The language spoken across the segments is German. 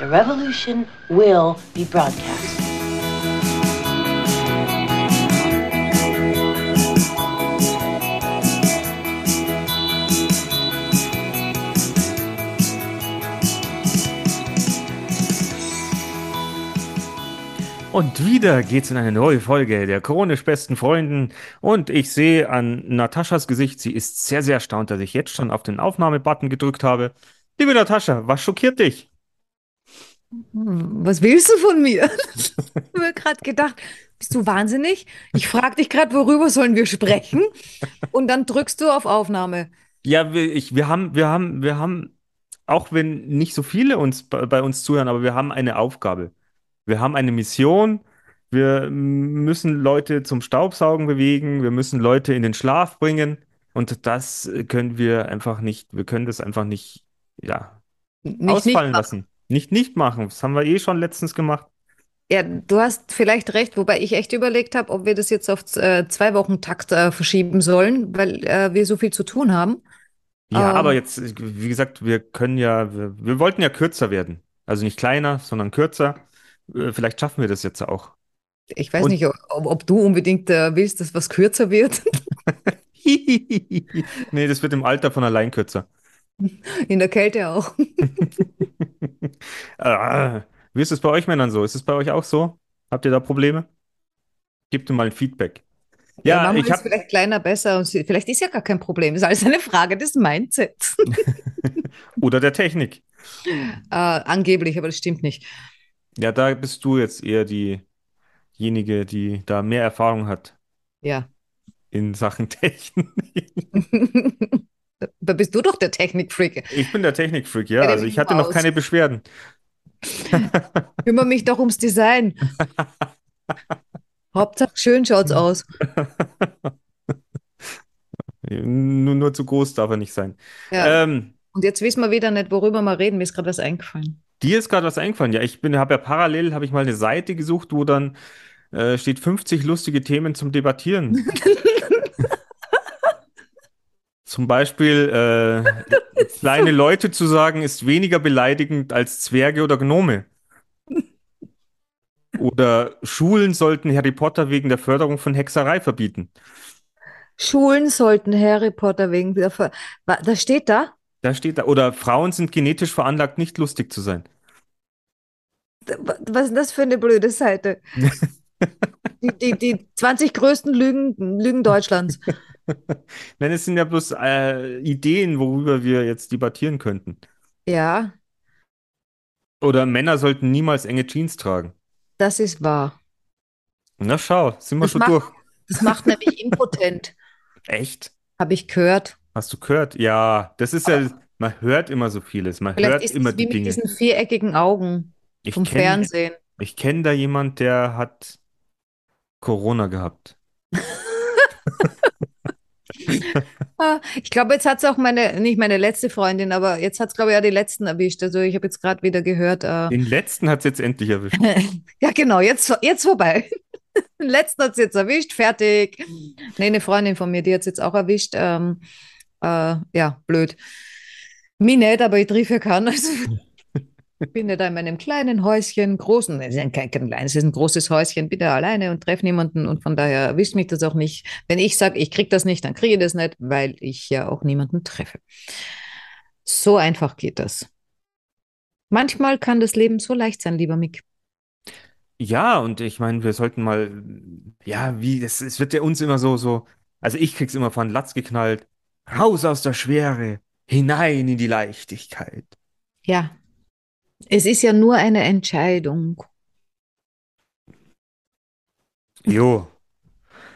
The revolution will be broadcast. Und wieder geht's in eine neue Folge der chronisch besten Freunden. Und ich sehe an Nataschas Gesicht, sie ist sehr, sehr erstaunt, dass ich jetzt schon auf den Aufnahmebutton gedrückt habe. Liebe Natascha, was schockiert dich? Was willst du von mir? ich habe mir gerade gedacht, bist du wahnsinnig? Ich frage dich gerade, worüber sollen wir sprechen? Und dann drückst du auf Aufnahme. Ja, wir, ich, wir haben, wir haben, wir haben, auch wenn nicht so viele uns bei, bei uns zuhören, aber wir haben eine Aufgabe. Wir haben eine Mission. Wir müssen Leute zum Staubsaugen bewegen. Wir müssen Leute in den Schlaf bringen. Und das können wir einfach nicht, wir können das einfach nicht, ja, Nicht, ausfallen nicht lassen. Nicht nicht machen. Das haben wir eh schon letztens gemacht. Ja, du hast vielleicht recht, wobei ich echt überlegt habe, ob wir das jetzt auf äh, zwei Wochen Takt äh, verschieben sollen, weil äh, wir so viel zu tun haben. Ja, Ähm. aber jetzt, wie gesagt, wir können ja, wir, wir wollten ja kürzer werden. Also nicht kleiner, sondern kürzer. Äh, Vielleicht schaffen wir das jetzt auch. Ich weiß Und- nicht, ob, ob du unbedingt äh, willst, dass was kürzer wird. Nee, das wird im Alter von allein kürzer. In der Kälte auch. Ah, wie ist es bei euch Männern so? Ist es bei euch auch so? Habt ihr da Probleme? Gebt mir mal ein Feedback. Ja, manchmal ich habe vielleicht kleiner besser und vielleicht ist ja gar kein Problem. Ist alles eine Frage des Mindsets. oder der Technik. äh, angeblich, aber das stimmt nicht. Ja, da bist du jetzt eher diejenige, die da mehr Erfahrung hat Ja. in Sachen Technik. Da bist du doch der Technikfreak. Ich bin der Technikfreak, ja. Also ich hatte noch keine Beschwerden. Kümmere mich doch ums Design. Hauptsache schön schaut's aus. Nur, nur zu groß darf er nicht sein. Ja. Ähm, Und jetzt wissen wir wieder nicht, worüber wir reden. Mir ist gerade was eingefallen. dir ist gerade was eingefallen. Ja, ich bin, habe ja parallel, habe ich mal eine Seite gesucht, wo dann äh, steht 50 lustige Themen zum Debattieren. Zum Beispiel, äh, kleine Leute zu sagen, ist weniger beleidigend als Zwerge oder Gnome. Oder Schulen sollten Harry Potter wegen der Förderung von Hexerei verbieten. Schulen sollten Harry Potter wegen der Wa- Das steht da? Da steht da. Oder Frauen sind genetisch veranlagt, nicht lustig zu sein. Was ist das für eine blöde Seite? Die, die, die 20 größten Lügen, Lügen Deutschlands. Nein, es sind ja bloß äh, Ideen, worüber wir jetzt debattieren könnten. Ja, Oder Männer sollten niemals enge Jeans tragen. das ist wahr. Na schau, sind wir Das schon macht- durch. Das macht nämlich impotent, Echt? habe ich gehört. Hast du gehört? Ja, das ist ja, man hört immer so vieles. Man Vielleicht hört ist immer es wie die mit Dinge. diesen viereckigen Augen Ich vom kenne Fernsehen. ich kenn da jemand, der hat Corona gehabt. Ah, Ich glaube, jetzt hat es auch meine, nicht meine letzte Freundin, aber jetzt hat es, glaube ich, ja die letzten erwischt. Also ich habe jetzt gerade wieder gehört. Äh, Den letzten hat es jetzt endlich erwischt. ja, genau, jetzt, jetzt vorbei. Den letzten hat es jetzt erwischt, fertig. Nee, eine Freundin von mir, die hat es jetzt auch erwischt. Ähm, äh, ja, blöd. Mich nicht, aber ich triff ja kann. Also, bin ja da in meinem kleinen Häuschen, großen, es ist kein, kein kleines, es ist ein großes Häuschen, bin da alleine und treffe niemanden und von daher erwischt mich das auch nicht. Wenn ich sage, ich krieg das nicht, dann kriege ich das nicht, weil ich ja auch niemanden treffe. So einfach geht das. Manchmal kann das Leben so leicht sein, lieber Mick. Ja, und ich meine, wir sollten mal, ja, wie, es, es wird ja uns immer so, so, also ich krieg's immer von Latz geknallt. Raus aus der Schwere, hinein in die Leichtigkeit. Ja, es ist ja nur eine Entscheidung. Jo.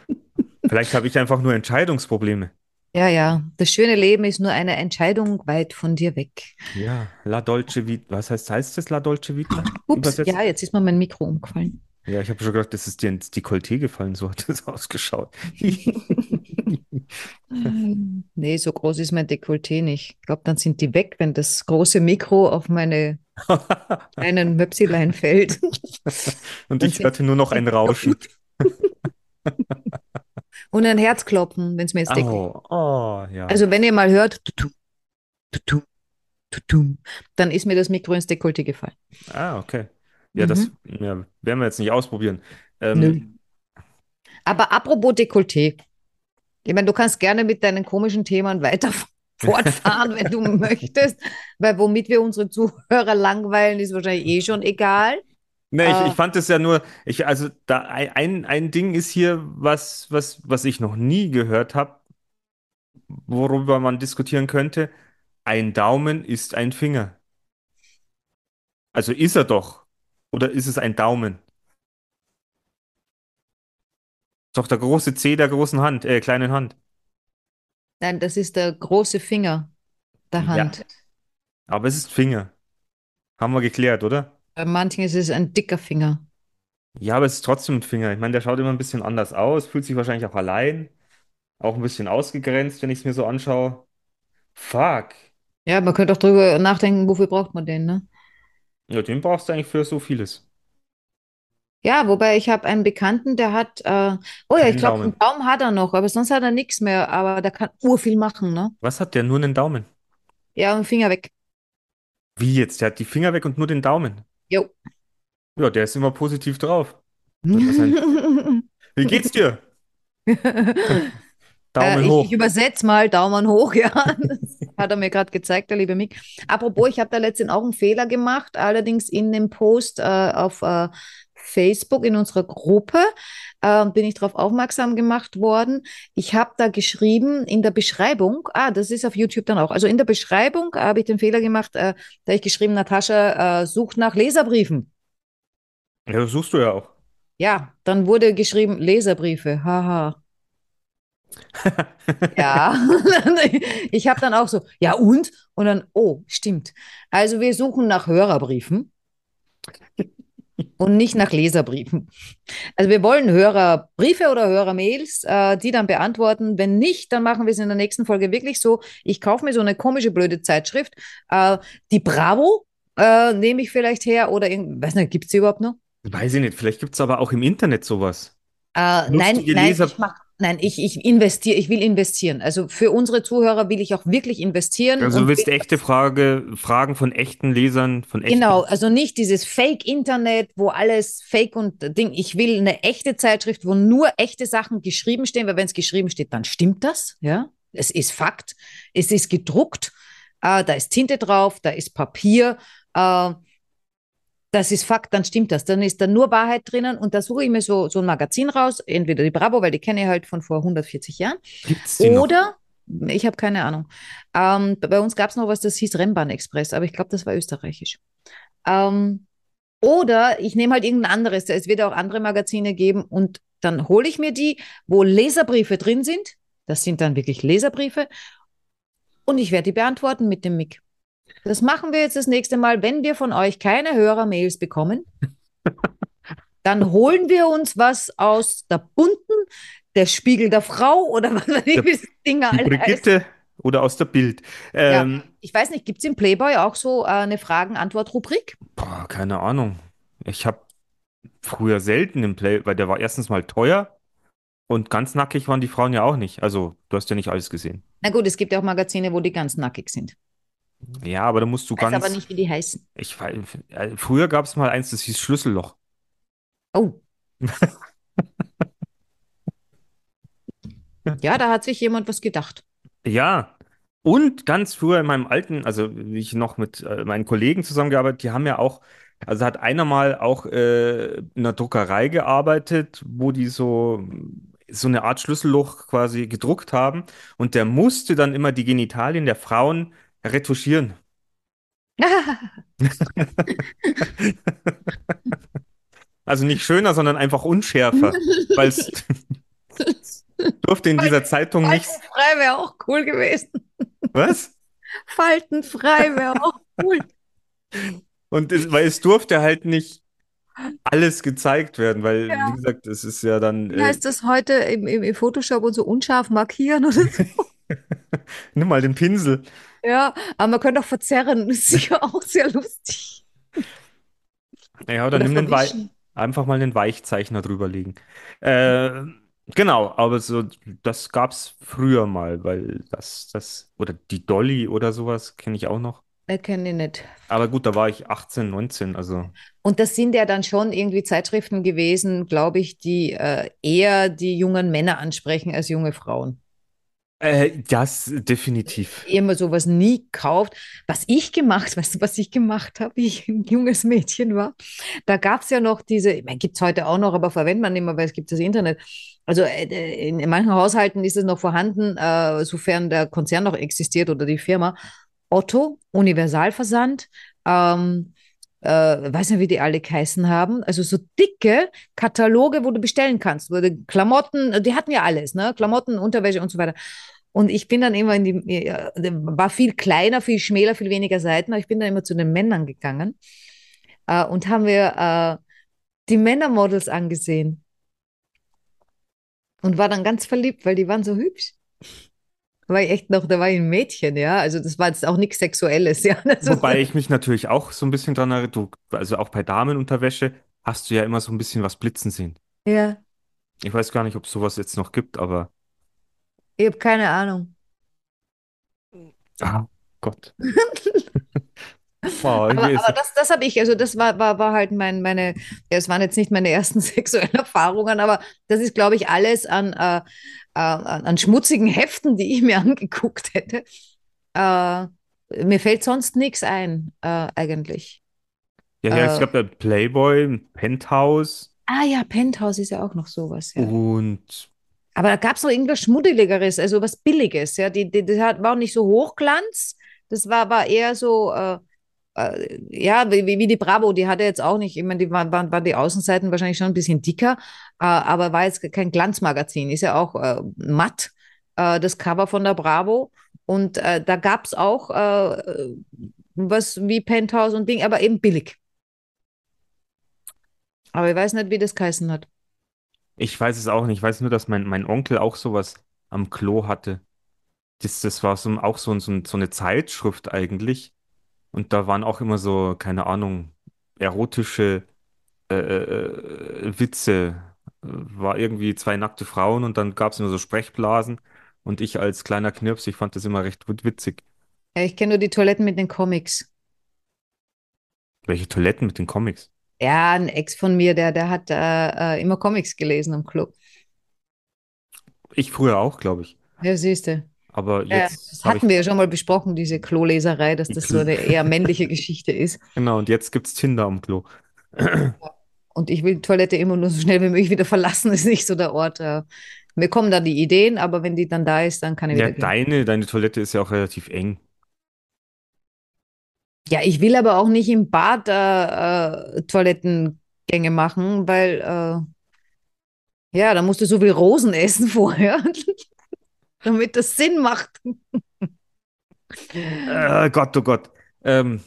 Vielleicht habe ich einfach nur Entscheidungsprobleme. Ja, ja, das schöne Leben ist nur eine Entscheidung weit von dir weg. Ja, La Dolce Vita. Was heißt, heißt das La Dolce Vita? Ups, Übersetzt? ja, jetzt ist mir mein Mikro umgefallen. Ja, ich habe schon gedacht, das ist dir ins Dekolleté gefallen, so hat das ausgeschaut. Nee, so groß ist mein Dekolleté nicht. Ich glaube, dann sind die weg, wenn das große Mikro auf meine kleinen Möpsilein fällt. Und ich hörte nur noch ein Rauschen. Und ein Herzklopfen, wenn es mir ins Dekolleté. Oh, oh, ja. Also, wenn ihr mal hört, dann ist mir das Mikro ins Dekolleté gefallen. Ah, okay. Ja, das Mhm. ja, werden wir jetzt nicht ausprobieren. Nö. Ähm, Aber apropos Dekolleté. Ich meine, du kannst gerne mit deinen komischen Themen weiter fortfahren, wenn du möchtest, weil womit wir unsere Zuhörer langweilen, ist wahrscheinlich eh schon egal. Nee, ich, Äh. ich fand es ja nur, ich, also da ein, ein Ding ist hier, was, was, was ich noch nie gehört habe, worüber man diskutieren könnte. Ein Daumen ist ein Finger. Also ist er doch. Oder ist es ein Daumen? Ist doch der große C der großen Hand, äh, kleinen Hand. Nein, das ist der große Finger der Ja. Hand. Aber es ist Finger. Haben wir geklärt, oder? Bei manchen ist es ein dicker Finger. Ja, aber es ist trotzdem ein Finger. Ich meine, der schaut immer ein bisschen anders aus, fühlt sich wahrscheinlich auch allein, auch ein bisschen ausgegrenzt, wenn ich es mir so anschaue. Fuck. Ja, man könnte auch drüber nachdenken, wofür braucht man den, ne? Ja, den brauchst du eigentlich für so vieles. Ja, wobei ich habe einen Bekannten, der hat, äh, oh ja, ich glaube, Daumen. einen Baum hat er noch, aber sonst hat er nichts mehr, aber der kann urviel machen, ne? Was hat der? Nur einen Daumen. Ja, und Finger weg. Wie jetzt? Der hat die Finger weg und nur den Daumen. Jo. Ja, der ist immer positiv drauf. Das ein- Wie geht's dir? Daumen Äh, ich, hoch. ich übersetze mal Daumen hoch, ja. Hat er mir gerade gezeigt, der liebe Mick. Apropos, ich habe da letztens auch einen Fehler gemacht, allerdings in dem Post äh, auf äh, Facebook in unserer Gruppe äh, bin ich darauf aufmerksam gemacht worden. Ich habe da geschrieben in der Beschreibung, ah, das ist auf YouTube dann auch, also in der Beschreibung habe ich den Fehler gemacht, äh, da habe ich geschrieben, Natascha äh, sucht nach Leserbriefen. Ja, das suchst du ja auch. Ja, dann wurde geschrieben Leserbriefe, haha. Ja, ich habe dann auch so, ja und? Und dann, oh, stimmt. Also wir suchen nach Hörerbriefen und nicht nach Leserbriefen. Also wir wollen Hörerbriefe oder Hörermails, äh, die dann beantworten. Wenn nicht, dann machen wir es in der nächsten Folge wirklich so. Ich kaufe mir so eine komische, blöde Zeitschrift. Äh, die Bravo äh, nehme ich vielleicht her oder, weiß nicht, gibt es die überhaupt noch? Weiß ich nicht, vielleicht gibt es aber auch im Internet sowas. Äh, nein, nein, ich mach, nein, ich, ich investiere, ich will investieren. Also für unsere Zuhörer will ich auch wirklich investieren. Also du willst will- echte Frage, Fragen von echten Lesern, von echten. Genau, also nicht dieses Fake-Internet, wo alles Fake und Ding. Ich will eine echte Zeitschrift, wo nur echte Sachen geschrieben stehen, weil wenn es geschrieben steht, dann stimmt das, ja. Es ist Fakt, es ist gedruckt, äh, da ist Tinte drauf, da ist Papier, äh, das ist Fakt, dann stimmt das. Dann ist da nur Wahrheit drinnen und da suche ich mir so, so ein Magazin raus, entweder die Bravo, weil die kenne ich halt von vor 140 Jahren, Gibt's die noch? oder, ich habe keine Ahnung. Ähm, bei uns gab es noch was, das hieß Rennbahn-Express, aber ich glaube, das war österreichisch. Ähm, oder ich nehme halt irgendein anderes. Es wird auch andere Magazine geben und dann hole ich mir die, wo Leserbriefe drin sind. Das sind dann wirklich Leserbriefe. Und ich werde die beantworten mit dem Mick. Das machen wir jetzt das nächste Mal. Wenn wir von euch keine Hörermails bekommen, dann holen wir uns was aus der bunten, der Spiegel der Frau oder was weiß ich, wie das Ding Die heißt. Brigitte oder aus der Bild. Ähm, Ich weiß nicht, gibt es im Playboy auch so äh, eine Fragen-Antwort-Rubrik? keine Ahnung. Ich habe früher selten im Play, weil der war erstens mal teuer und ganz nackig waren die Frauen ja auch nicht. Also, du hast ja nicht alles gesehen. Na gut, es gibt ja auch Magazine, wo die ganz nackig sind. Ja, aber da musst du Ich weiß ganz. aber nicht, wie die heißen. Ich weiß, früher gab es mal eins, das hieß Schlüsselloch. Oh. Ja, da hat sich jemand was gedacht. Ja. Und ganz früher in meinem alten, also wie ich noch mit äh, meinen Kollegen zusammengearbeitet, die haben ja auch, also hat einer mal auch äh, in einer Druckerei gearbeitet, wo die so, so eine Art Schlüsselloch quasi gedruckt haben und der musste dann immer die Genitalien der Frauen retuschieren. Also nicht schöner, sondern einfach unschärfer, weil es durfte in dieser Zeitung nicht. Faltenfrei wäre auch cool gewesen. Was? Faltenfrei wäre auch cool. Und es, weil es durfte halt nicht alles gezeigt werden, weil, Ja. wie gesagt, es ist ja dann. Wie Äh, heißt das heute im, im, im Photoshop und so unscharf markieren oder so? nimm mal den Pinsel. Ja, aber man könnte auch verzerren. Das ist sicher auch sehr lustig. Ja, oder Oder nimm den Wei einfach mal einen Weichzeichner drüberlegen. Äh, genau, aber so, das gab's früher mal, weil das, das, oder die Dolly oder sowas kenne ich auch noch. äh, kenne ich nicht. Aber gut, da war ich 18, 19, also. Und das sind ja dann schon irgendwie Zeitschriften gewesen, glaube ich, die äh, eher die jungen Männer ansprechen als junge Frauen. Äh, das definitiv. Immer sowas nie kauft. Was ich gemacht, weißt du, was ich gemacht habe, wie ich ein junges Mädchen war? Da gab es ja noch diese, ich meine, gibt es heute auch noch, aber verwendet man nicht mehr, weil es gibt das Internet. Also äh, in, in manchen Haushalten ist es noch vorhanden, äh, sofern der Konzern noch existiert oder die Firma. Otto, Universalversand, ähm, äh, weiß nicht, wie die alle geheißen haben, also so dicke Kataloge, wo du bestellen kannst, wo du Klamotten, die hatten ja alles, ne? Klamotten, Unterwäsche und so weiter. Und ich bin dann immer in die, war viel kleiner, viel schmäler, viel weniger Seiten, aber ich bin dann immer zu den Männern gegangen äh, und haben wir äh, die Männermodels angesehen und war dann ganz verliebt, weil die waren so hübsch. Da war ich echt noch, da war ich ein Mädchen, ja. Also das war jetzt auch nichts Sexuelles, ja. Das Wobei ich mich natürlich auch so ein bisschen dran erinnere, also auch bei Damenunterwäsche hast du ja immer so ein bisschen was blitzen sehen. Ja, Ich weiß gar nicht, ob es sowas jetzt noch gibt, aber ich habe keine Ahnung. ah, Gott. Wow, Aber, aber das, das habe ich, also das war, war, war halt mein, meine, ja, es waren jetzt nicht meine ersten sexuellen Erfahrungen, aber das ist, glaube ich, alles an, äh, äh, an, an schmutzigen Heften, die ich mir angeguckt hätte. Äh, mir fällt sonst nichts ein, äh, eigentlich. ja, ja, es gab ja Playboy, Penthouse Ah ja, Penthouse ist ja auch noch sowas, ja. und Aber da gab es noch irgendwas Schmuddeligeres, also was Billiges, ja. Die, die, das war auch nicht so Hochglanz, das war, war eher so, äh, äh, ja, wie, wie die Bravo, die hatte jetzt auch nicht, ich meine, die waren, waren, waren die Außenseiten wahrscheinlich schon ein bisschen dicker, äh, aber war jetzt kein Glanzmagazin, ist ja auch äh, matt, äh, das Cover von der Bravo. Und äh, da gab es auch äh, was wie Penthouse und Ding, aber eben billig. Aber ich weiß nicht, wie das geheißen hat. ich weiß es auch nicht. Ich weiß nur, dass mein, mein Onkel auch sowas am Klo hatte. Das, das war so, auch so, so, so eine Zeitschrift eigentlich. Und da waren auch immer so, keine Ahnung, erotische äh, äh, Witze. War irgendwie zwei nackte Frauen und dann gab es immer so Sprechblasen. Und ich als kleiner Knirps, ich fand das immer recht witzig. Ja, ich kenne nur die Toiletten mit den Comics. Welche Toiletten mit den Comics? Ja, ein Ex von mir, der, der hat äh, äh, immer Comics gelesen im Club. Ich früher auch, glaube ich. Ja, siehst du. Aber Ja, jetzt ich. hatten wir ja schon mal besprochen, diese Kloleserei, dass das so eine eher männliche Geschichte ist. Genau, und jetzt gibt's Tinder am Klo. Und ich will die Toilette immer nur so schnell wie möglich wieder verlassen, ist nicht so der Ort. Äh, mir kommen da die Ideen, aber wenn die dann da ist, dann kann ich Ja, wieder gehen. deine, deine Toilette ist ja auch relativ eng. Ja, ich will aber auch nicht im Bad äh, äh, Toilettengänge machen, weil äh, ja, da musst du so viel Rosen essen vorher, damit das Sinn macht. Äh, Gott, oh Gott. Ähm,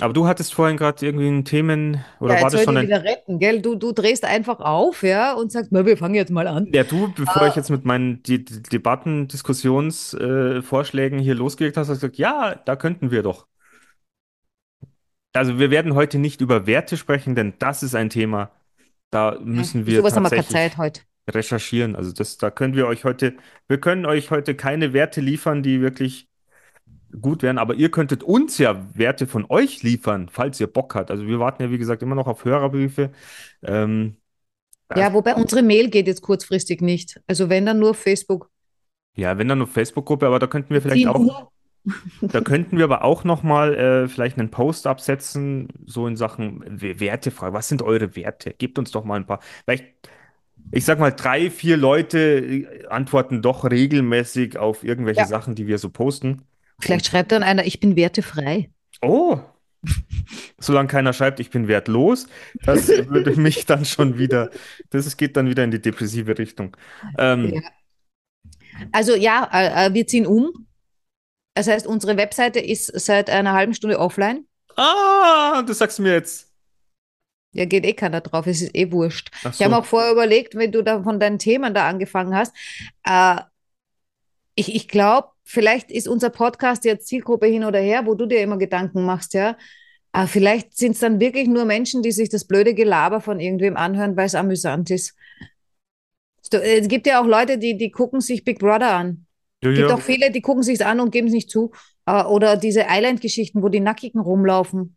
aber du hattest vorhin gerade irgendwie ein Themen, oder Ja, war das schon ein. wieder retten, gell? Du, du drehst einfach auf, ja, und sagst, na, wir fangen jetzt mal an. Ja, du, bevor Ah. ich jetzt mit meinen die, die Debatten, Diskussionsvorschlägen äh, hier losgelegt hast, hast du gesagt, ja, da könnten wir doch. Also wir werden heute nicht über Werte sprechen, denn das ist ein Thema, da müssen Für wir sowas haben wir keine tatsächlich Zeit heute. Recherchieren. Also das, da können wir euch heute, wir können euch heute keine Werte liefern, die wirklich gut wären, aber ihr könntet uns ja Werte von euch liefern, falls ihr Bock habt. Also wir warten ja, wie gesagt, immer noch auf Hörerbriefe. Ähm, Ja, wobei unsere Mail geht jetzt kurzfristig nicht. Also wenn dann nur Facebook. ja, wenn dann nur Facebook-Gruppe, aber da könnten wir vielleicht auch, da könnten wir aber auch noch mal äh, vielleicht einen Post absetzen, so in Sachen Wertefrage. Was sind eure Werte? Gebt uns doch mal ein paar. Vielleicht, ich sag mal, drei, vier Leute äh, antworten doch regelmäßig auf irgendwelche Ja. Sachen, die wir so posten. Vielleicht schreibt dann einer, ich bin wertefrei. Oh, solange keiner schreibt, ich bin wertlos, das würde mich dann schon wieder, das geht dann wieder in die depressive Richtung. Ähm, Ja. Also ja, äh, äh, wir ziehen um. Das heißt, unsere Webseite ist seit einer halben Stunde offline. Ah, das sagst du mir jetzt. Ja, geht eh keiner drauf, es ist eh wurscht. Ach Ich habe so. auch vorher überlegt, wenn du da von deinen Themen da angefangen hast. Äh, ich ich glaube, vielleicht ist unser Podcast jetzt Zielgruppe hin oder her, wo du dir immer Gedanken machst, ja. Äh, vielleicht sind es dann wirklich nur Menschen, die sich das blöde Gelaber von irgendwem anhören, weil es amüsant ist. So, Es gibt ja auch Leute, die, die gucken sich Big Brother an. Ja, Es gibt ja. auch viele, die gucken sich an und geben es nicht zu. Äh, oder diese Island-Geschichten, wo die Nackigen rumlaufen.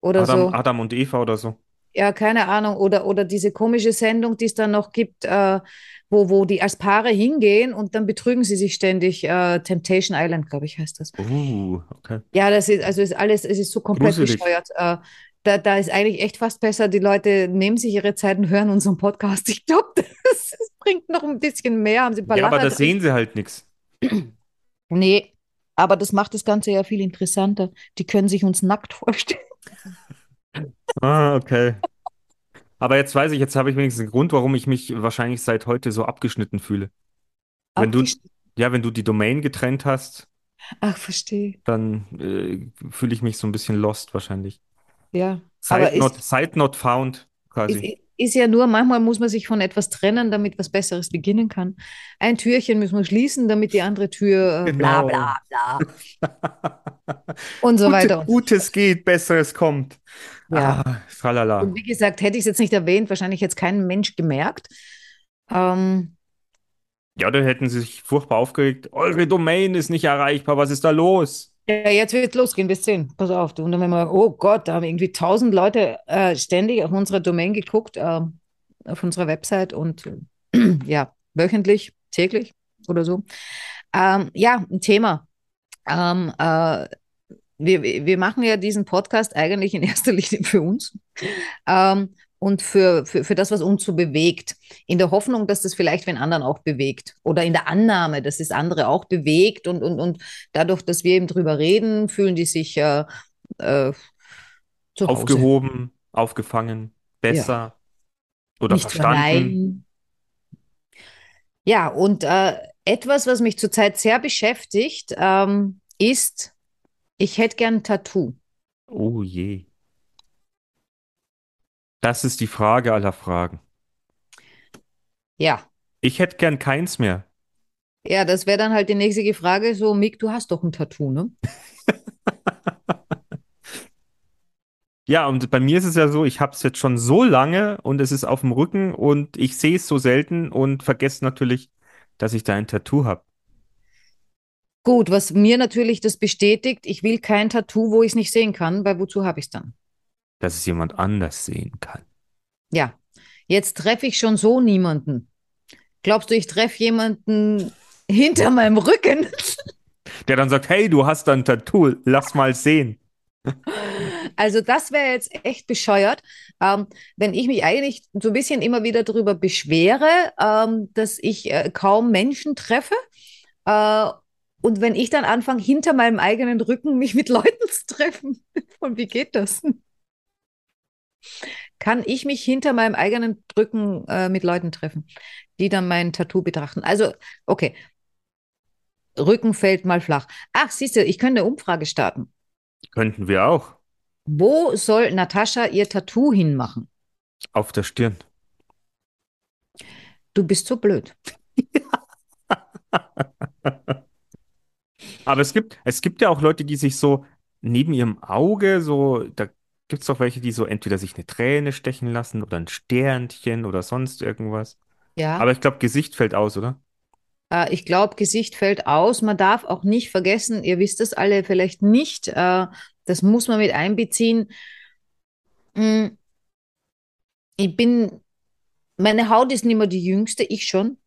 Oder Adam, so. Adam und Eva oder so. Ja, keine Ahnung. Oder, oder diese komische Sendung, die es dann noch gibt, äh, wo, wo die als Paare hingehen und dann betrügen sie sich ständig. Äh, Temptation Island, glaube ich, heißt das. Uh, okay. Ja, das ist, also ist alles, es ist so komplett Gruselig. bescheuert. Äh, da, da ist eigentlich echt fast besser, die Leute nehmen sich ihre Zeit und hören unseren Podcast. Ich glaube, das, das bringt noch ein bisschen mehr. Haben sie ein paar Ja, aber Lacher da drin. sehen sie halt nichts. Nee, aber das macht das Ganze ja viel interessanter. Die können sich uns nackt vorstellen. Ah, okay. Aber jetzt weiß ich, jetzt habe ich wenigstens einen Grund, warum ich mich wahrscheinlich seit heute so abgeschnitten fühle. Wenn du, ja, wenn du die Domain getrennt hast, Ach, verstehe. dann äh, fühle ich mich so ein bisschen lost wahrscheinlich. Ja. Aber Site not, ist, site not found, ist, quasi. ist ja nur, manchmal muss man sich von etwas trennen, damit was Besseres beginnen kann. Ein Türchen müssen wir schließen, damit die andere Tür äh, bla Genau. bla bla und so weiter. Gute, Gutes geht, Besseres kommt. Ja. Ah, tralala. Und wie gesagt, hätte ich es jetzt nicht erwähnt, wahrscheinlich jetzt kein Mensch gemerkt. Ähm, Ja, da hätten sie sich furchtbar aufgeregt. Eure Domain ist nicht erreichbar, was ist da los? ja, jetzt wird es losgehen, wir sehen. Pass auf. Und dann wir, oh Gott, da haben irgendwie tausend Leute äh, ständig auf unserer Domain geguckt, ähm, auf unserer Website und äh, ja, wöchentlich, täglich oder so. Ähm, ja, ein Thema. Ähm, äh, wir, wir machen ja diesen Podcast eigentlich in erster Linie für uns ähm, und für, für, für das, was uns so bewegt. In der Hoffnung, dass das vielleicht den anderen auch bewegt. Oder in der Annahme, dass es andere auch bewegt. Und, und, und dadurch, dass wir eben drüber reden, fühlen die sich äh, äh. Aufgehoben, aufgefangen, besser oder Nicht verstanden. Ja, und äh, etwas, was mich zurzeit sehr beschäftigt, ähm, ist, ich hätte gern ein Tattoo. Oh je. Das ist die Frage aller Fragen. Ja. Ich hätte gern keins mehr. Ja, das wäre dann halt die nächste Frage. So, Mick, du hast doch ein Tattoo, ne? Ja, und bei mir ist es ja so, ich habe es jetzt schon so lange und es ist auf dem Rücken und ich sehe es so selten und vergesse natürlich, dass ich da ein Tattoo habe. Gut, was mir natürlich das bestätigt, ich will kein Tattoo, wo ich es nicht sehen kann, weil wozu habe ich es dann? Dass es jemand anders sehen kann. Ja, jetzt treffe ich schon so niemanden. Glaubst du, ich treffe jemanden hinter meinem Rücken? Der dann sagt, hey, du hast da ein Tattoo, lass mal sehen. Also das wäre jetzt echt bescheuert, ähm, wenn ich mich eigentlich so ein bisschen immer wieder darüber beschwere, ähm, dass ich äh, kaum Menschen treffe. Äh, und wenn ich dann anfange, hinter meinem eigenen Rücken mich mit Leuten zu treffen, und wie geht das? Kann ich mich hinter meinem eigenen Rücken äh, mit Leuten treffen, die dann mein Tattoo betrachten? Also, okay. Rücken fällt mal flach. Ach, siehst du, ich könnte eine Umfrage starten. Könnten wir auch. Wo soll Natascha ihr Tattoo hinmachen? Auf der Stirn. Du bist so blöd. Aber es gibt, es gibt ja auch Leute, die sich so neben ihrem Auge so, da gibt es doch welche, die so entweder sich eine Träne stechen lassen oder ein Sternchen oder sonst irgendwas. Ja. Aber ich glaube, Gesicht fällt aus, oder? Äh, ich glaube, Gesicht fällt aus. Man darf auch nicht vergessen, ihr wisst das alle vielleicht nicht, äh, das muss man mit einbeziehen. Mm, Ich bin, meine Haut ist nicht mehr die jüngste, ich schon.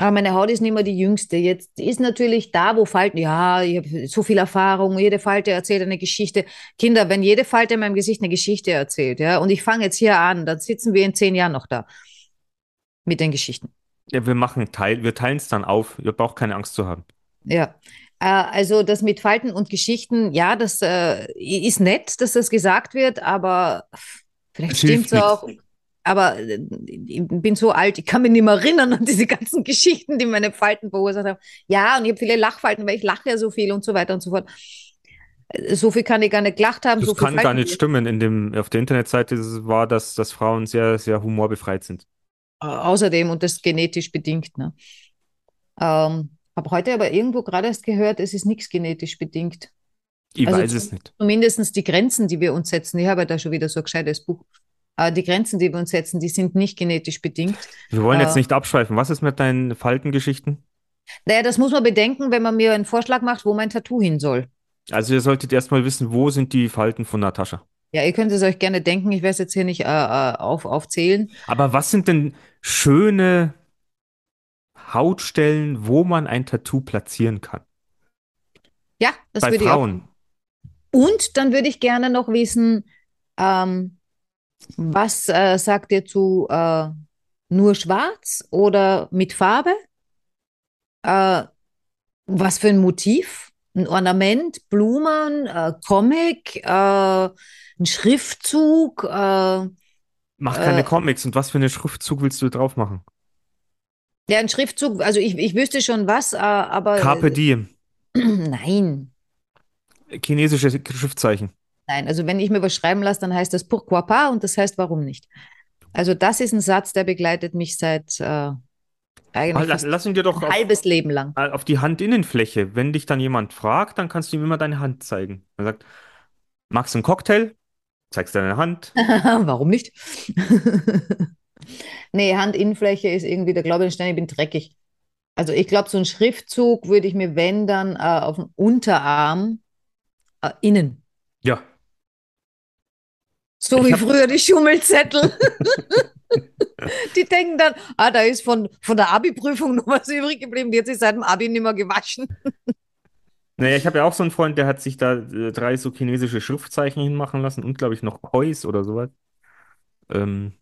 Aber meine Haut ist nicht mehr die jüngste. Jetzt ist natürlich da, wo Falten, ja, ich habe so viel Erfahrung, jede Falte erzählt eine Geschichte. Kinder, wenn jede Falte in meinem Gesicht eine Geschichte erzählt, ja, und ich fange jetzt hier an, dann sitzen wir in zehn Jahren noch da mit den Geschichten. Ja, wir machen Teil, wir teilen es dann auf. Ihr braucht keine Angst zu haben. Ja, äh, also das mit Falten und Geschichten, ja, das äh, ist nett, dass das gesagt wird, aber vielleicht stimmt es auch. Aber äh, ich bin so alt, ich kann mich nicht mehr erinnern an diese ganzen Geschichten, die meine Falten verursacht haben. Ja, und ich habe viele Lachfalten, weil ich lache ja so viel und so weiter und so fort. Äh, So viel kann ich gar nicht gelacht haben. Das so kann gar Falten- nicht stimmen. In dem, auf der Internetseite war, dass, dass Frauen sehr, sehr humorbefreit sind. Außerdem und das genetisch bedingt. Ne? Ähm, habe heute aber irgendwo gerade erst gehört, es ist nichts genetisch bedingt. Ich Also weiß es nicht. Zumindest die Grenzen, die wir uns setzen. Ich habe ja da schon wieder so ein gescheites Buch. Äh, die Grenzen, die wir uns setzen, die sind nicht genetisch bedingt. Wir wollen jetzt Äh, nicht abschweifen. Was ist mit deinen Faltengeschichten? Naja, das muss man bedenken, wenn man mir einen Vorschlag macht, wo mein Tattoo hin soll. Also ihr solltet erstmal wissen, wo sind die Falten von Natascha. Ja, ihr könnt es euch gerne denken, ich werde es jetzt hier nicht äh, äh, auf, aufzählen. Aber was sind denn schöne Hautstellen, wo man ein Tattoo platzieren kann? Ja, das Bei würde ich auch. Frauen. Und dann würde ich gerne noch wissen, ähm, was äh, sagt ihr zu äh, nur schwarz oder mit Farbe? Äh, was für ein Motiv? Ein Ornament, Blumen, äh, Comic, äh, ein Schriftzug? Äh, Mach keine Comics. Und was für einen Schriftzug willst du drauf machen? ja, ein Schriftzug, also ich, ich wüsste schon was, aber Carpe diem. nein, Chinesische Schriftzeichen. Nein. Also wenn ich mir was schreiben lasse, dann heißt das pourquoi pas und das heißt warum nicht. Also das ist ein Satz, der begleitet mich seit äh, eigentlich Lass, lass ihn dir doch ein auf, halbes Leben lang. äh, auf die Handinnenfläche. Wenn dich dann jemand fragt, dann kannst du ihm immer deine Hand zeigen. Er sagt, magst du einen Cocktail? Zeigst deine Hand. Warum nicht? Nee, Handinnenfläche ist irgendwie, da glaube ich, ich bin dreckig. Also ich glaube, so ein Schriftzug würde ich mir, wenn dann, äh, auf dem Unterarm äh, innen. Ja. So wie früher die Schummelzettel. Die denken dann, ah, da ist von, von der Abi-Prüfung noch was übrig geblieben. Die hat sich seit dem Abi nicht mehr gewaschen. Naja, ich habe ja auch so einen Freund, der hat sich da äh, drei so chinesische Schriftzeichen hinmachen lassen und, glaube ich, noch Kois oder sowas. Ähm,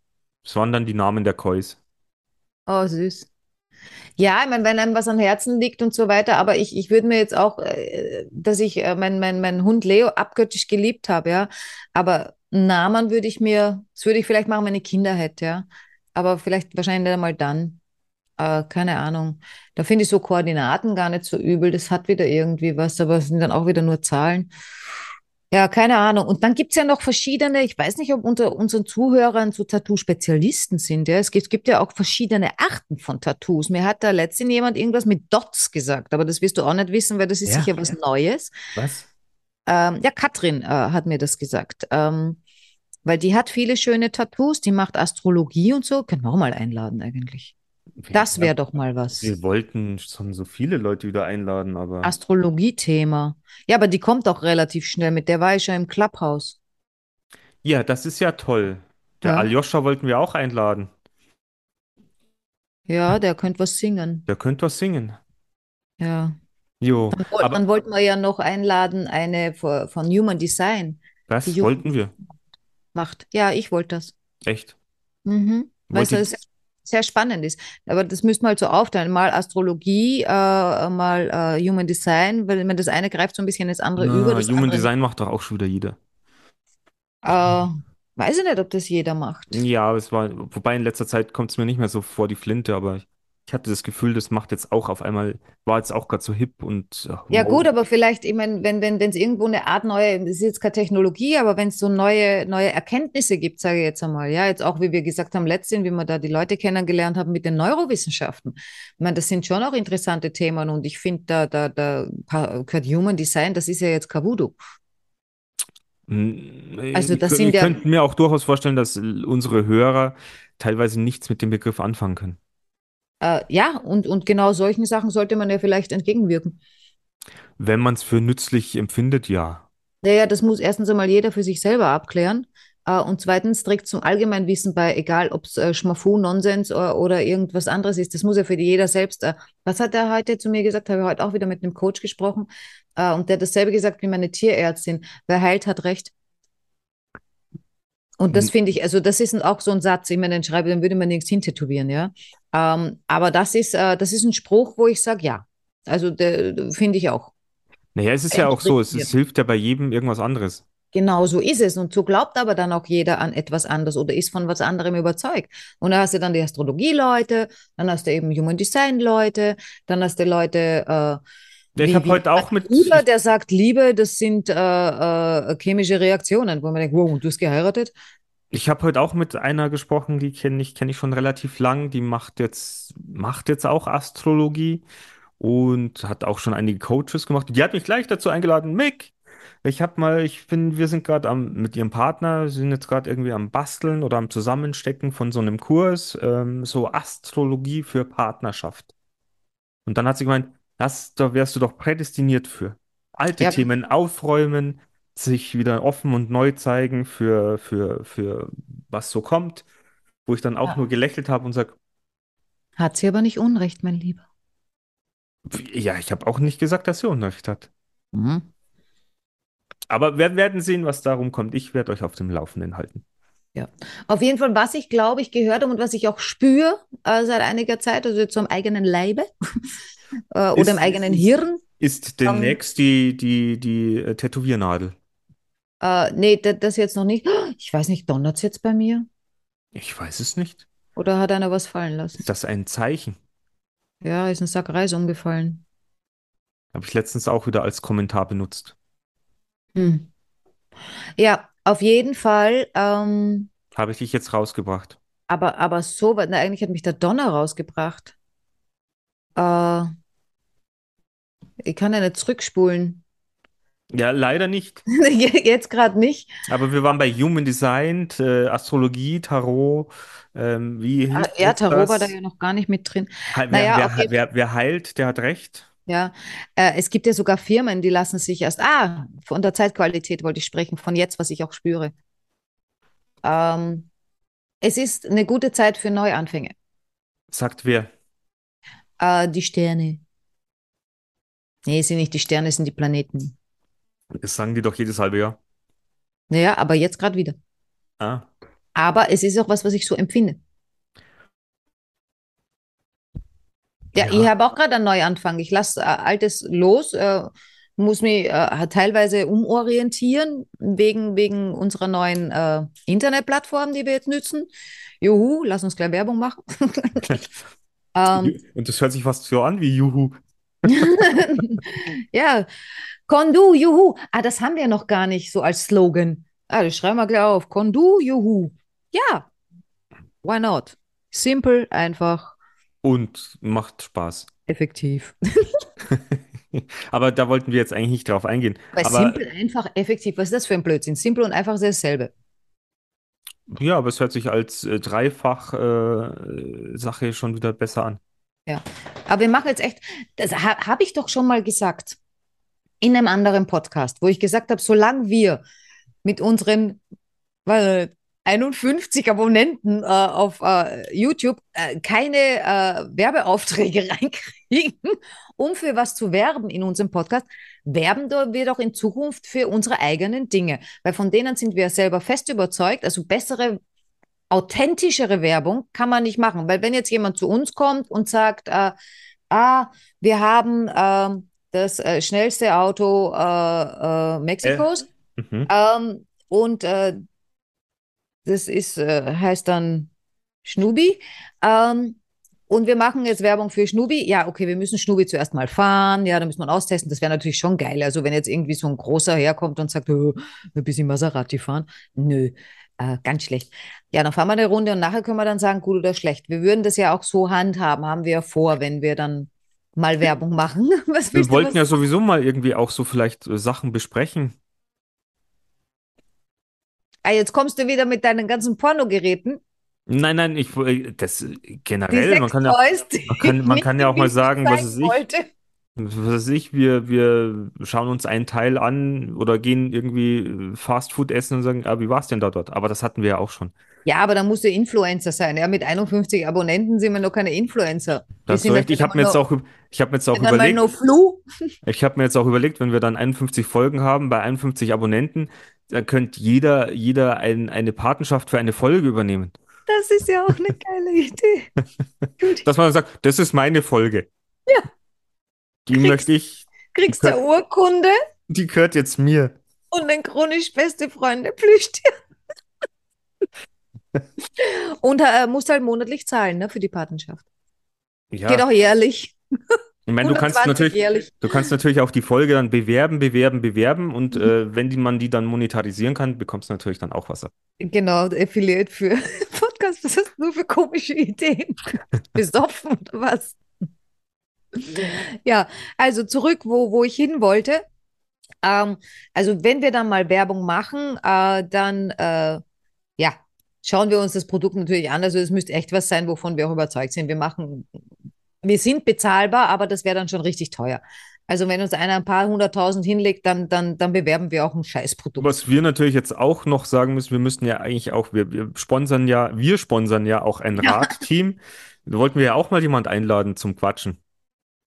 das waren dann die Namen der Kois. Oh, süß. Ja, ich meine, wenn einem was am Herzen liegt und so weiter, aber ich, ich würde mir jetzt auch, äh, dass ich äh, meinen mein, mein Hund Leo abgöttisch geliebt habe, ja. Aber Namen würde ich mir, das würde ich vielleicht machen, wenn ich Kinder hätte, ja. Aber vielleicht wahrscheinlich nicht einmal dann. Äh, keine Ahnung. Da finde ich so Koordinaten gar nicht so übel. Das hat wieder irgendwie was, aber es sind dann auch wieder nur Zahlen. Ja, keine Ahnung. Und dann gibt es ja noch verschiedene, ich weiß nicht, ob unter unseren Zuhörern so Tattoo-Spezialisten sind. Ja? Es gibt, gibt ja auch verschiedene Arten von Tattoos. Mir hat da letztens jemand irgendwas mit Dots gesagt, aber das wirst du auch nicht wissen, weil das ist Ja. sicher was Neues. Was? Ähm, ja, Katrin äh, hat mir das gesagt. Ähm, weil die hat viele schöne Tattoos, die macht Astrologie und so. Können wir auch mal einladen eigentlich. Das wäre doch mal was. Wir wollten schon so viele Leute wieder einladen, aber Astrologie-Thema. Ja, aber die kommt auch relativ schnell mit. Der war ich ja im Clubhouse. ja, das ist ja toll. Der Ja. Aljoscha wollten wir auch einladen. Ja, der könnte was singen. Der könnte was singen. Ja. Jo, Dann, woll- aber dann wollten wir ja noch einladen, eine von, von Human Design das die wollten wir. macht. Ja, ich wollte das. Echt. Mhm. Weil es sehr, sehr spannend ist. Aber das müssten wir halt so aufteilen. Mal Astrologie, äh, mal äh, Human Design, weil man das eine greift so ein bisschen ins andere über. Na, Das Human Design macht doch auch schon wieder jeder. Äh, weiß ich nicht, ob das jeder macht. Ja, es war, wobei in letzter Zeit kommt es mir nicht mehr so vor die Flinte, aber ich, ich hatte das Gefühl, das macht jetzt auch auf einmal, war jetzt auch gerade so hip und ach, Ja, wow. gut, aber vielleicht, ich meine, wenn wenn wenn es irgendwo eine Art neue, das ist jetzt keine Technologie, aber wenn es so neue neue Erkenntnisse gibt, sage ich jetzt einmal, ja, jetzt auch wie wir gesagt haben letztens, wie wir da die Leute kennengelernt haben mit den Neurowissenschaften. Ich meine, das sind schon auch interessante Themen und ich finde, da da da gehört Human Design, das ist ja jetzt Voodoo. Mm, Also ich, das kö- sind ich ja- könnte mir auch durchaus vorstellen, dass unsere Hörer teilweise nichts mit dem Begriff anfangen können. Äh, ja, und und genau solchen Sachen sollte man ja vielleicht entgegenwirken. Wenn man es für nützlich empfindet, ja. Naja, das muss erstens einmal jeder für sich selber abklären. Äh, und zweitens trägt zum Allgemeinwissen bei, egal ob es äh, Schmafu, Nonsens oder, oder irgendwas anderes ist. Das muss ja für jeder selbst. Äh, was hat er heute zu mir gesagt? Habe ich heute auch wieder mit einem Coach gesprochen. Äh, und der hat dasselbe gesagt wie meine Tierärztin. Wer heilt, hat Recht. Und das Mhm. finde ich, also das ist auch so ein Satz, ich meine, den schreibe, den würde man nirgends hintätowieren, ja. Ähm, aber das ist, äh, das ist ein Spruch, wo ich sage, ja. Also finde ich auch. Naja, es ist ja auch so, es, es hilft ja bei jedem irgendwas anderes. Genau so ist es. Und so glaubt aber dann auch jeder an etwas anderes oder ist von was anderem überzeugt. Und da hast du dann die Astrologie-Leute, dann hast du eben Human Design-Leute, dann hast du Leute, äh, ich habe heute auch mit, Bruder, der sagt, Liebe, das sind äh, äh, chemische Reaktionen, wo man denkt, wow, du hast geheiratet? Ich habe heute auch mit einer gesprochen, die kenne ich, kenne ich schon relativ lang. Die macht jetzt, macht jetzt auch Astrologie und hat auch schon einige Coaches gemacht. Die hat mich gleich dazu eingeladen, Mick. Ich habe mal, ich bin, wir sind gerade am mit ihrem Partner, sind jetzt gerade irgendwie am Basteln oder am Zusammenstecken von so einem Kurs, ähm, so Astrologie für Partnerschaft. Und dann hat sie gemeint, das, da wärst du doch prädestiniert für. alte Ja. Themen aufräumen, sich wieder offen und neu zeigen für, für, für was so kommt, wo ich dann auch Ja. nur gelächelt habe und sage, Hat sie aber nicht Unrecht, mein Lieber. ja, ich habe auch nicht gesagt, dass sie Unrecht hat. Mhm. Aber wir werden sehen, was darum kommt. Ich werde euch auf dem Laufenden halten. Auf jeden Fall, was ich glaube, ich gehört habe und was ich auch spüre äh, seit einiger Zeit, also am eigenen Leibe äh, Ist- oder im eigenen ist- Hirn. Ist demnächst die, die, die äh, Tätowiernadel. Äh, nee, da- das jetzt noch nicht. Ich weiß nicht, donnert es jetzt bei mir? Ich weiß es nicht. Oder hat einer was fallen lassen? Ist das ein Zeichen? Ja, ist ein Sack Reis umgefallen. Habe ich letztens auch wieder als Kommentar benutzt. Hm. Ja, auf jeden Fall. Ähm, Habe ich dich jetzt rausgebracht. aber, aber so, weit- na, eigentlich hat mich der Donner rausgebracht. Äh, ich kann ja nicht zurückspulen. Ja, leider nicht. Jetzt gerade nicht. Aber wir waren bei Human Design, äh, Astrologie, Tarot. Ähm, wie Ah, Ja, Tarot war das? da ja noch gar nicht mit drin. He- Naja, wer, auf wer, wer, wer heilt, der hat recht. Ja, äh, es gibt ja sogar Firmen, die lassen sich erst, ah, von der Zeitqualität wollte ich sprechen, von jetzt, was ich auch spüre. Ähm, es ist eine gute Zeit für Neuanfänge. Sagt wer? Äh, die Sterne. Nee, sind nicht die Sterne, sind die Planeten. Das sagen die doch jedes halbe Jahr. Naja, aber jetzt gerade wieder. Ah. Aber es ist auch was, was ich so empfinde. Ja, Ja. ich habe auch gerade einen Neuanfang. Ich lasse äh, Altes los, äh, muss mich äh, teilweise umorientieren wegen, wegen unserer neuen äh, Internetplattform, die wir jetzt nützen. Juhu, lass uns gleich Werbung machen. ähm, Und das hört sich fast so an wie Juhu. ja, Kondu, Juhu. Ah, das haben wir noch gar nicht so als Slogan. Ah, das schreiben wir gleich auf. Kondu, Juhu. Ja, why not? Simple, einfach, Und macht Spaß. effektiv. Aber da wollten wir jetzt eigentlich nicht drauf eingehen. Weil Aber simpel, einfach, effektiv, was ist das für ein Blödsinn? Simpel und einfach ist dasselbe. ja, aber es hört sich als äh, Dreifach-Sache schon wieder besser an. Aber wir machen jetzt echt, das ha, habe ich doch schon mal gesagt in einem anderen Podcast, wo ich gesagt habe, solange wir mit unseren weil, 51 Abonnenten äh, auf äh, YouTube äh, keine äh, Werbeaufträge reinkriegen, um für was zu werben in unserem Podcast, werben wir doch in Zukunft für unsere eigenen Dinge. Weil von denen sind wir selber fest überzeugt, also bessere authentischere Werbung kann man nicht machen. Weil wenn jetzt jemand zu uns kommt und sagt, äh, ah, wir haben ähm, das äh, schnellste Auto äh, äh, Mexikos Mhm. ähm, und äh, das ist, äh, heißt dann Schnubi. Ähm, und wir machen jetzt Werbung für Schnubi. Ja, okay, wir müssen Schnubi zuerst mal fahren. Ja, da muss man austesten. Das wäre natürlich schon geil. Also wenn jetzt irgendwie so ein großer herkommt und sagt, oh, ein bisschen Maserati fahren. Nö, äh, ganz schlecht. Ja, dann fahren wir eine Runde und nachher können wir dann sagen, gut oder schlecht. Wir würden das ja auch so handhaben, haben wir ja vor, wenn wir dann mal Werbung machen. Was Wir wollten was? ja sowieso mal irgendwie auch so vielleicht äh, Sachen besprechen. Ah, jetzt kommst du wieder mit deinen ganzen Pornogeräten. Nein, nein, ich äh, das äh, generell, man kann ja, man kann- man kann ja auch mal sagen, was es ich- wollte. was weiß ich, wir, wir schauen uns einen Teil an oder gehen irgendwie äh, Fastfood essen und sagen, ah, wie war es denn da dort? Aber das hatten wir ja auch schon. Ja, aber da musst du Influencer sein. Ja, mit 51 Abonnenten sind wir noch keine Influencer. Wir Da hast du sind recht. Ich habe mir jetzt auch, ich habe mir jetzt auch überlegt, ich habe mir jetzt auch überlegt, wenn wir dann 51 Folgen haben, bei 51 Abonnenten, dann könnte jeder, jeder ein, eine Patenschaft für eine Folge übernehmen. Das ist ja auch eine geile Idee. Gut. Dass man sagt, das ist meine Folge. Ja. Die Kriegst- möchte ich, Kriegst du Urkunde die gehört jetzt mir. und den chronisch beste Freunde Plüschtier. Und äh, musst halt monatlich zahlen, ne, für die Patenschaft. Ja, Geht auch jährlich. ich meine, du kannst 120 natürlich, jährlich. du kannst natürlich auch die Folge dann bewerben, bewerben, bewerben und Mhm. äh, wenn die, man die dann monetarisieren kann, bekommst du natürlich dann auch was ab. Genau, Affiliate für Podcast. Hast du nur für komische Ideen? Besoffen oder was? Ja, also zurück, wo, wo ich hin wollte. Ähm, also wenn wir dann mal Werbung machen, äh, dann äh, ja, schauen wir uns das Produkt natürlich an. Also es müsste echt was sein, wovon wir auch überzeugt sind. Wir machen, wir sind bezahlbar, aber das wäre dann schon richtig teuer. Also wenn uns einer ein paar hunderttausend hinlegt, dann, dann, dann bewerben wir auch ein Scheißprodukt. Was wir natürlich jetzt auch noch sagen müssen, wir müssten ja eigentlich auch, wir, wir sponsern ja, wir sponsern ja auch ein. Radteam. Da wollten wir ja auch mal jemand einladen zum Quatschen.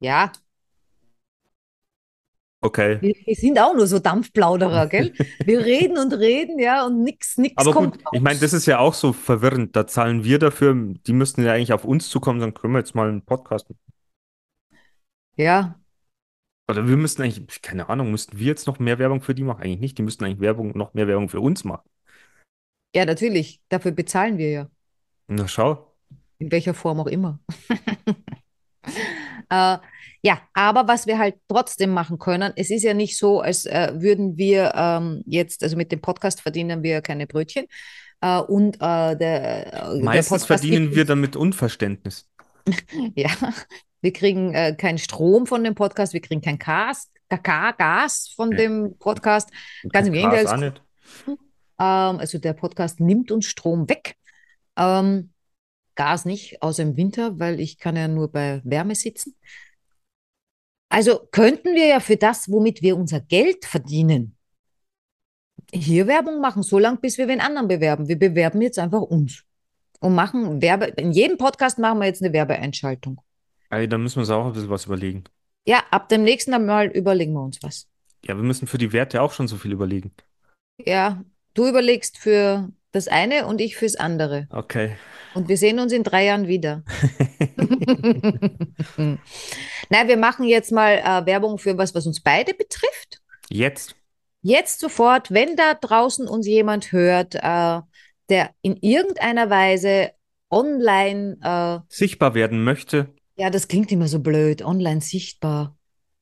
Ja, Okay. wir, wir sind auch nur so Dampfplauderer, gell? Wir reden und reden, ja, und nix, nix Aber kommt gut, ich meine, das ist ja auch so verwirrend. Da zahlen wir dafür, die müssten ja eigentlich auf uns zukommen, dann können wir jetzt mal einen Podcast. Ja, Oder wir müssten eigentlich, keine Ahnung, müssten wir jetzt noch mehr Werbung für die machen? Eigentlich nicht. Die müssten eigentlich Werbung, noch mehr Werbung für uns machen. ja, natürlich. Dafür bezahlen wir ja. Na schau. In welcher Form auch immer. Äh, ja, aber was wir halt trotzdem machen können, es ist ja nicht so, als äh, würden wir ähm, jetzt, also mit dem Podcast verdienen wir keine Brötchen. Äh, und äh, der, äh, der Meistens Podcast verdienen wir damit Unverständnis. Ja, wir kriegen äh, keinen Strom von dem Podcast, wir kriegen kein Gas, Gas von Ja. dem Podcast. Ganz im Gegenteil. Ähm, also der Podcast nimmt uns Strom weg. Ähm, Gas nicht, außer im Winter, weil ich kann ja nur bei Wärme sitzen. Also könnten wir ja für das, womit wir unser Geld verdienen, hier Werbung machen, so lange, bis wir wen anderen bewerben. Wir bewerben jetzt einfach uns und machen Werbe. In jedem Podcast machen wir jetzt eine Werbeeinschaltung. Ey, da müssen wir uns auch ein bisschen was überlegen. Ja, ab dem nächsten Mal überlegen wir uns was. Ja, wir müssen für die Werte auch schon so viel überlegen. Ja, du überlegst für das eine und ich fürs andere. Okay. Und wir sehen uns in drei Jahren wieder. Nein, wir machen jetzt mal äh, Werbung für was, was uns beide betrifft. Jetzt. Jetzt sofort, wenn da draußen uns jemand hört, äh, der in irgendeiner Weise online, äh, Sichtbar werden möchte. ja, das klingt immer so blöd, online sichtbar.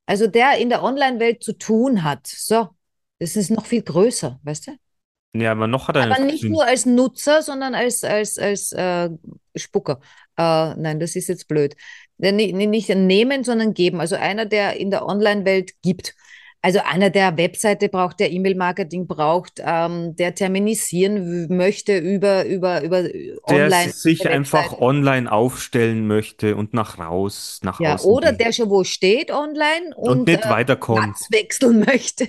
Also der in der Online-Welt zu tun hat. So, das ist noch viel größer, weißt du? Ja, aber noch hat er Aber nicht nur als Nutzer, sondern als, als, als äh, Spucker. Äh, nein, das ist jetzt blöd. Nicht ein nehmen, sondern geben. Also einer, der in der Online-Welt gibt. Also einer, der Webseite braucht, der E-Mail-Marketing braucht, ähm, der terminisieren möchte über, über, über der online. sich einfach online aufstellen möchte und nach raus, nach Ja, außen oder geht. der schon wo steht online und und, nicht äh, weiterkommt. Platz wechseln möchte,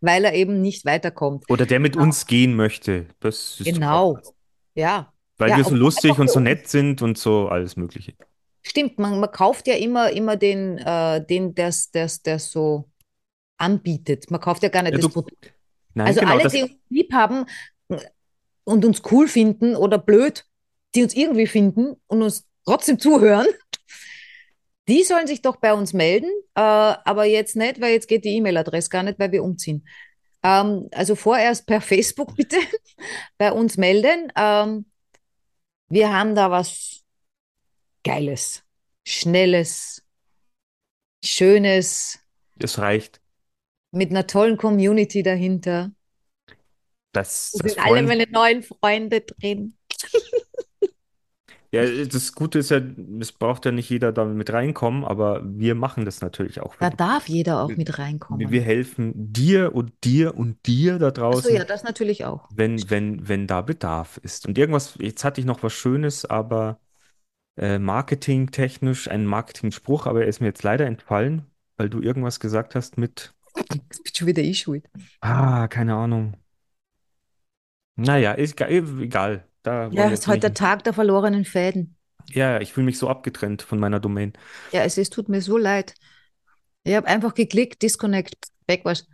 weil er eben nicht weiterkommt. Oder der mit uns gehen möchte. Das ist Genau. Ja. Weil Ja, wir so lustig und so nett sind und so alles Mögliche. Stimmt, man, man kauft ja immer, immer den, äh, den das, das, das so anbietet. Man kauft ja gar nicht Ja, das du- Produkt. Nein, Also genau, alle, die uns lieb haben und uns cool finden oder blöd, die uns irgendwie finden und uns trotzdem zuhören, die sollen sich doch bei uns melden, äh, aber jetzt nicht, weil jetzt geht die E-Mail-Adresse gar nicht, weil wir umziehen. Ähm, also vorerst per Facebook bitte bei uns melden. Ähm, wir haben da was Geiles, Schnelles, Schönes, das reicht. Mit einer tollen Community dahinter. Das, Da das sind alle meine neuen Freunde drin. ja, das Gute ist ja, es braucht ja nicht jeder da mit reinkommen, aber wir machen das natürlich auch Da darf jeder auch mit reinkommen. wir helfen dir und dir und dir da Achso, draußen, ja, das natürlich auch. wenn, wenn, wenn da Bedarf ist. Und irgendwas, jetzt hatte ich noch was Schönes, aber äh, marketingtechnisch, ein Marketingspruch, aber er ist mir jetzt leider entfallen, weil du irgendwas gesagt hast mit, Jetzt bist schon wieder ich schuld. ah, keine Ahnung. Naja, ist ga- egal. Da Ja, ist heute der. Tag der verlorenen Fäden. Ja, ich fühle mich so abgetrennt von meiner Domain. Ja, es, es tut mir so leid. Ich habe einfach geklickt, Disconnect, was.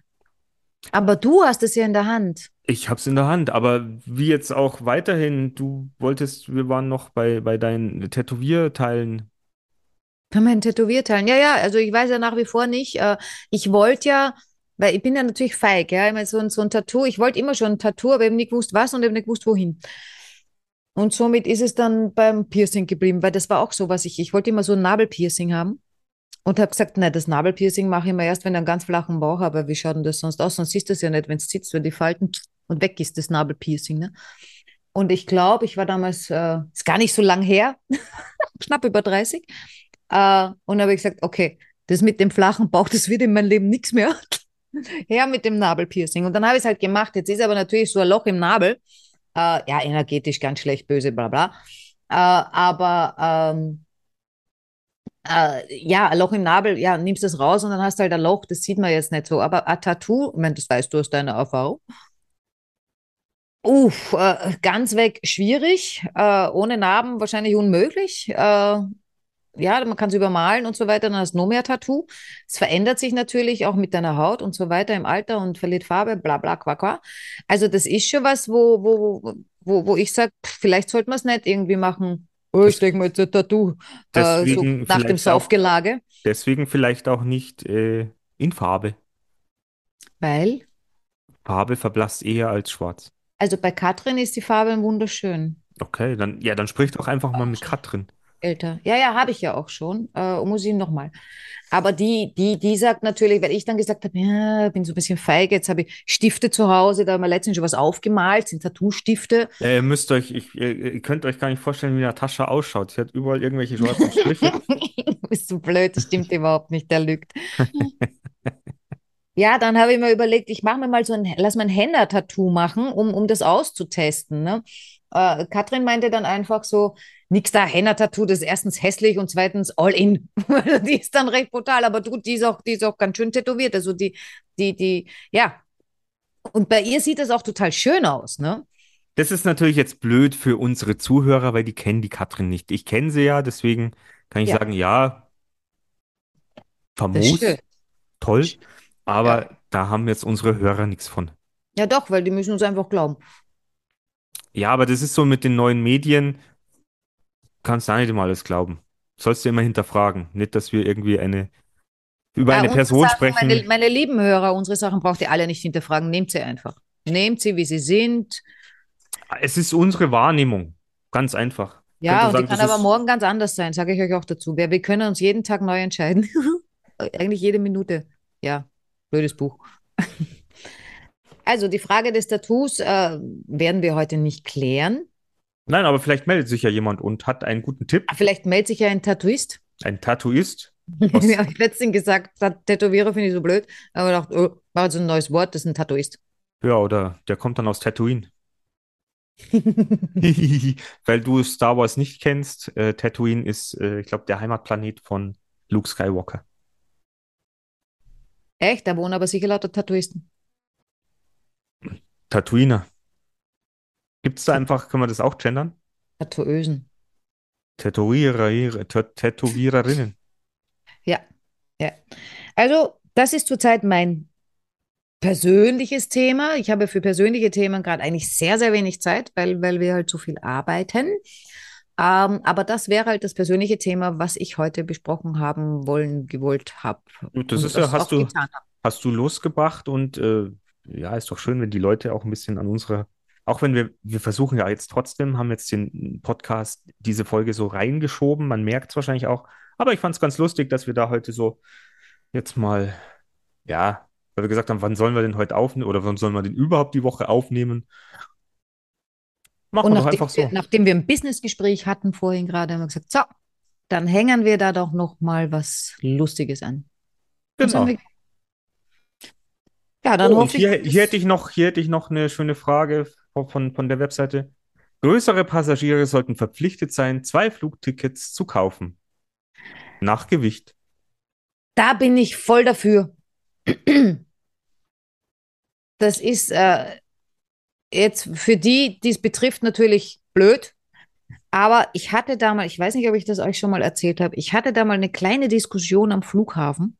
Aber du hast es ja in der Hand. Ich hab's in der Hand, aber wie jetzt auch weiterhin, du wolltest, wir waren noch bei, bei deinen Tätowierteilen. Bei meinen Tätowierteilen. Ja, ja, also ich weiß ja nach wie vor nicht. Äh, ich wollte ja, weil ich bin ja natürlich feig, ja, meine, so, ein- so ein Tattoo. Ich wollte immer schon ein Tattoo, aber eben nicht gewusst, was und eben nicht gewusst, wohin. Und somit ist es dann beim Piercing geblieben, weil das war auch so, was ich, ich wollte immer so ein Nabelpiercing haben und habe gesagt, nein, das Nabelpiercing mache ich immer erst, wenn ich einen ganz flachen Bauch habe. Wie schaut denn das sonst aus? Sonst siehst du es ja nicht, wenn es sitzt, wenn die Falten und weg ist das Nabelpiercing, ne? Und ich glaube, ich war damals, äh, ist gar nicht so lang her, knapp über 30. Äh, und habe ich gesagt, okay, das mit dem flachen Bauch, das wird in meinem Leben nichts mehr. Her mit dem Nabelpiercing. Und dann habe ich es halt gemacht. Jetzt ist aber natürlich so ein Loch im Nabel. Äh, ja, energetisch ganz schlecht, böse, bla bla. Äh, aber ähm, Äh, ja, ein Loch im Nabel, ja, nimmst das raus und dann hast du halt ein Loch, das sieht man jetzt nicht so. Aber ein Tattoo, ich meine, das weißt du aus deiner Erfahrung. Uff, äh, ganz weg schwierig, äh, ohne Narben wahrscheinlich unmöglich. Ja, man kann es übermalen und so weiter, dann hast du noch mehr Tattoo. Es verändert sich natürlich auch mit deiner Haut und so weiter im Alter und verliert Farbe, bla bla, qua, qua. Also das ist schon was, wo, wo, wo, wo ich sage, vielleicht sollte man es nicht irgendwie machen. Oh, ich denke mal jetzt ein Tattoo äh, so nach dem vielleicht auch- Saufgelage. Deswegen vielleicht auch nicht äh, in Farbe. Weil, Farbe verblasst eher als schwarz. also bei Katrin ist die Farbe wunderschön. Okay, dann, ja, dann sprich doch einfach mal mit Katrin. Älter. Ja, ja, habe ich ja auch schon. Äh, muss ich nochmal. Aber die, die, die sagt natürlich, weil ich dann gesagt habe, ja, bin so ein bisschen feige, jetzt habe ich Stifte zu Hause, da haben wir letztens schon was aufgemalt, sind Tattoo-Stifte. Ja, ihr müsst euch, ich, ihr, könnt euch gar nicht vorstellen, wie Natascha ausschaut. Sie hat überall irgendwelche schwarzen Striche. Bist du blöd, das stimmt überhaupt nicht, der lügt. Ja, dann habe ich mir überlegt, ich mache mir mal so ein, lass mal ein Henna-Tattoo machen, um, um das auszutesten. Ne? Äh, Katrin meinte dann einfach so, nix da, Henna-Tattoo, das ist erstens hässlich und zweitens all in. die ist dann recht brutal, aber du, die ist auch, die ist auch ganz schön tätowiert. Also die, die, die, ja. Und bei ihr sieht das auch total schön aus, ne? Das ist natürlich jetzt blöd für unsere Zuhörer, weil die kennen die Katrin nicht. Ich kenne sie ja, deswegen kann ich Ja. sagen, ja, famos, toll, aber Ja. da haben jetzt unsere Hörer nichts von. Ja, doch, weil die müssen uns einfach glauben. Ja, aber das ist so mit den neuen Medien, kannst du auch nicht immer alles glauben. Sollst du immer hinterfragen. Nicht, dass wir irgendwie eine, über eine Person Sachen, sprechen. Meine, meine lieben Hörer, unsere Sachen braucht ihr alle nicht hinterfragen. Nehmt sie einfach. Nehmt sie, wie sie sind. Es ist unsere Wahrnehmung. Ganz einfach. Ja, und sagen, die kann aber morgen ganz anders sein, sage ich euch auch dazu. Wir, wir können uns jeden Tag neu entscheiden. Eigentlich jede Minute. Ja, blödes Buch. Also die Frage des Tattoos äh, werden wir heute nicht klären. Nein, aber vielleicht meldet sich ja jemand und hat einen guten Tipp. Ah, Vielleicht meldet sich ja ein Tattooist. Ein Tattooist. Aus ja, ich letztens gesagt, Tätowierer finde ich so blöd. Aber ich dachte, oh, war jetzt ein neues Wort, das ist ein Tattooist. Ja, oder der kommt dann aus Tatooine. Weil du Star Wars nicht kennst, äh, Tatooine ist, äh, ich glaube, der Heimatplanet von Luke Skywalker. Echt, da wohnen aber sicher lauter Tattooisten. Tatooiner. Gibt es da einfach, können wir das auch gendern? Tattooösen. Tätowierer, Tä- Tätowiererinnen. Ja, ja. Also, das ist zurzeit mein persönliches Thema. Ich habe für persönliche Themen gerade eigentlich sehr, sehr wenig Zeit, weil, weil wir halt so viel arbeiten. Ähm, aber das wäre halt das persönliche Thema, was ich heute besprochen haben wollen, gewollt habe. Das ist ja, hast du, hast du losgebracht und äh, ja, ist doch schön, wenn die Leute auch ein bisschen an unserer, auch wenn wir, wir versuchen ja jetzt trotzdem, haben jetzt den Podcast, diese Folge so reingeschoben, man merkt es wahrscheinlich auch, aber ich fand es ganz lustig, dass wir da heute so jetzt mal, ja, weil wir gesagt haben, wann sollen wir denn heute aufnehmen oder wann sollen wir denn überhaupt die Woche aufnehmen? Machen Und wir doch nachdem einfach wir, so. nachdem wir ein Businessgespräch hatten vorhin gerade, haben wir gesagt, so, dann hängen wir da doch noch mal was Lustiges an. Genau. wir- Ja, dann Oh, hoffe ich, hier, hier hätte ich noch, hier hätte ich noch eine schöne Frage von, von, der Webseite. Größere Passagiere sollten verpflichtet sein, zwei Flugtickets zu kaufen. Nach Gewicht. Da bin ich voll dafür. Das ist äh, jetzt für die, die es betrifft, natürlich blöd. Aber ich hatte da mal, ich weiß nicht, ob ich das euch schon mal erzählt habe, ich hatte da mal eine kleine Diskussion am Flughafen,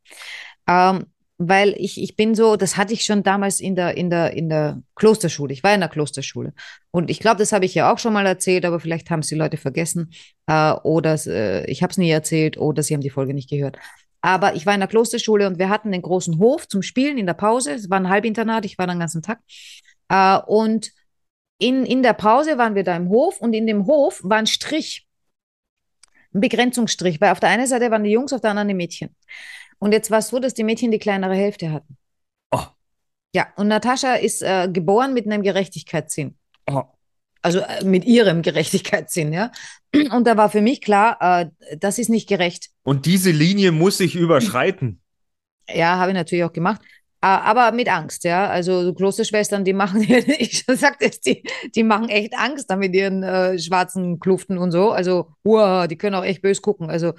ähm, weil ich, ich bin so, das hatte ich schon damals in der, in der, in der Klosterschule. Ich war in der Klosterschule. Und ich glaube, das habe ich ja auch schon mal erzählt, aber vielleicht haben es die Leute vergessen äh, oder äh, ich habe es nie erzählt oder sie haben die Folge nicht gehört. Aber ich war in der Klosterschule und wir hatten den großen Hof zum Spielen in der Pause. Es war ein Halbinternat, ich war dann den ganzen Tag. Äh, und in, in der Pause waren wir da im Hof und in dem Hof war ein Strich, ein Begrenzungsstrich, weil auf der einen Seite waren die Jungs, auf der anderen die Mädchen. Und jetzt war es so, dass die Mädchen die kleinere Hälfte hatten. Oh. Ja, und Natascha ist äh, geboren mit einem Gerechtigkeitssinn. Oh. Also äh, mit ihrem Gerechtigkeitssinn, ja. Und da war für mich klar, äh, das ist nicht gerecht. Und diese Linie muss ich überschreiten. Ja, habe ich natürlich auch gemacht. Aber mit Angst, ja. Also Klosterschwestern, die machen, ich sagte es, die, die machen echt Angst da mit ihren äh, schwarzen Kluften und so. Also, uah, die können auch echt bös gucken. Also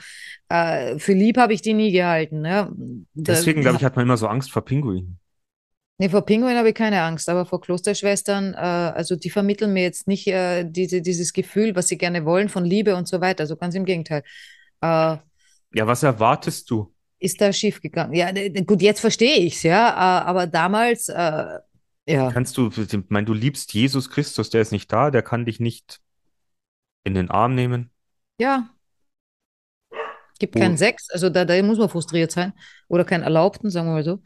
äh, für lieb habe ich die nie gehalten. Ja. Da- Deswegen, glaube ich, hat man immer so Angst vor Pinguinen. Nee, vor Pinguin habe ich keine Angst, aber vor Klosterschwestern, äh, also die vermitteln mir jetzt nicht äh, diese, dieses Gefühl, was sie gerne wollen von Liebe und so weiter. Also ganz im Gegenteil. Äh, Ja, was erwartest du? Ist da schief gegangen. Ja, gut, jetzt verstehe ich es, ja, aber damals, äh, ja. Kannst du, ich meine, du liebst Jesus Christus, der ist nicht da, der kann dich nicht in den Arm nehmen. Ja. Gibt Oh. keinen Sex, also da, da muss man frustriert sein. Oder keinen Erlaubten, sagen wir mal so.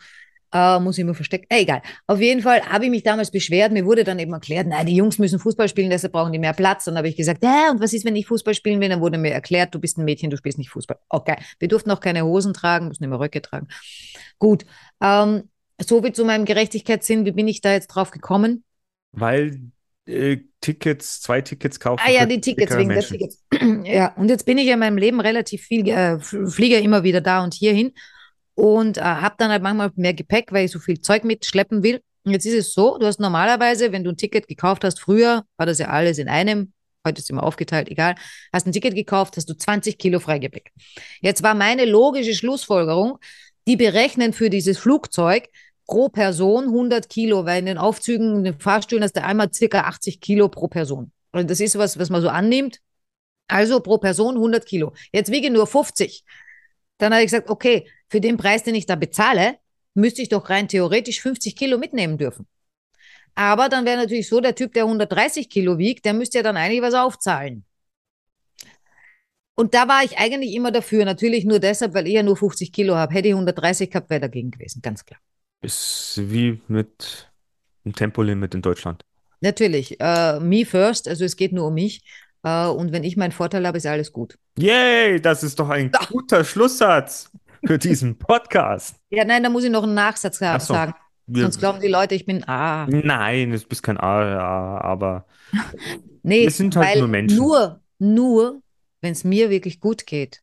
Äh, muss immer versteckt. Äh, egal. Auf jeden Fall habe ich mich damals beschwert. Mir wurde dann eben erklärt, nein, die Jungs müssen Fußball spielen, deshalb brauchen die mehr Platz. Und dann habe ich gesagt, ja, und was ist, wenn ich Fußball spielen will? Dann wurde mir erklärt, du bist ein Mädchen, du spielst nicht Fußball. Okay. Wir durften auch keine Hosen tragen, mussten immer Röcke tragen. Gut. Ähm, so viel zu meinem Gerechtigkeitssinn. Wie bin ich da jetzt drauf gekommen? Weil äh, Tickets, zwei Tickets kaufen Ah ja, die Tickets wegen der Menschen. Tickets. Ja, und jetzt bin ich ja in meinem Leben relativ viel, äh, fliege immer wieder da und hierhin und äh, habe dann halt manchmal mehr Gepäck, weil ich so viel Zeug mitschleppen will. Und jetzt ist es so, du hast normalerweise, wenn du ein Ticket gekauft hast, früher war das ja alles in einem, heute ist immer aufgeteilt, egal, hast ein Ticket gekauft, hast du 20 Kilo Freigepäck. Jetzt war meine logische Schlussfolgerung, die berechnen für dieses Flugzeug pro Person 100 Kilo, weil in den Aufzügen, in den Fahrstühlen hast du einmal circa 80 Kilo pro Person. Und das ist was, was man so annimmt. Also pro Person 100 Kilo. Jetzt wiege nur 50. Dann habe ich gesagt, okay, für den Preis, den ich da bezahle, müsste ich doch rein theoretisch 50 Kilo mitnehmen dürfen. Aber dann wäre natürlich so, der Typ, der 130 Kilo wiegt, der müsste ja dann eigentlich was aufzahlen. Und da war ich eigentlich immer dafür. Natürlich nur deshalb, weil ich ja nur 50 Kilo habe. Hätte ich 130 gehabt, wäre dagegen gewesen, ganz klar. Ist wie mit dem Tempolimit in Deutschland. Natürlich, äh, me first, also es geht nur um mich. Äh, und wenn ich meinen Vorteil habe, ist alles gut. Yay, das ist doch ein guter Schlusssatz für diesen Podcast. Ja, nein, da muss ich noch einen Nachsatz Ach so. sagen. Sonst glauben die Leute, ich bin ah. Nein, du bist kein A, ja, aber Nee, Wir sind halt weil nur Menschen. Nur, nur, wenn es mir wirklich gut geht,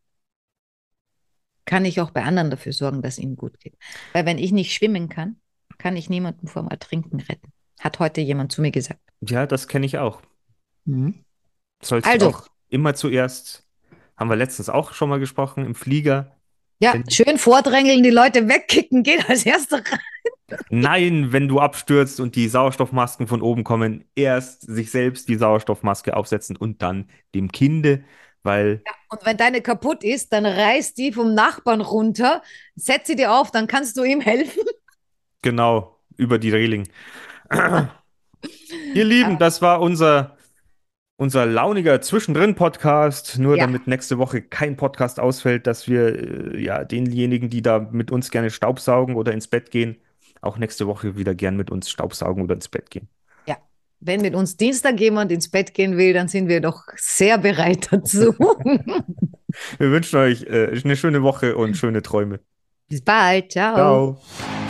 kann ich auch bei anderen dafür sorgen, dass ihnen gut geht. Weil wenn ich nicht schwimmen kann, kann ich niemanden vom Ertrinken retten. Hat heute jemand zu mir gesagt. ja, das kenne ich auch. Sollst Also. du auch immer zuerst, haben wir letztens auch schon mal gesprochen, im Flieger. Ja, Wenn- schön vordrängeln, die Leute wegkicken, geht als erster rein. Nein, wenn du abstürzt und die Sauerstoffmasken von oben kommen, erst sich selbst die Sauerstoffmaske aufsetzen und dann dem Kinde, weil Und wenn deine kaputt ist, dann reiß die vom Nachbarn runter, setz sie dir auf, dann kannst du ihm helfen. genau über die Reling. Ihr Lieben, das war unser, unser launiger Zwischendrin-Podcast. Nur Ja. damit nächste Woche kein Podcast ausfällt, dass wir äh, ja denjenigen, die da mit uns gerne Staubsaugen oder ins Bett gehen, auch nächste Woche wieder gern mit uns Staubsaugen oder ins Bett gehen. Ja, wenn mit uns Dienstag jemand ins Bett gehen will, dann sind wir doch sehr bereit dazu. Wir wünschen euch äh, eine schöne Woche und schöne Träume. Bis bald. Ciao. Ciao.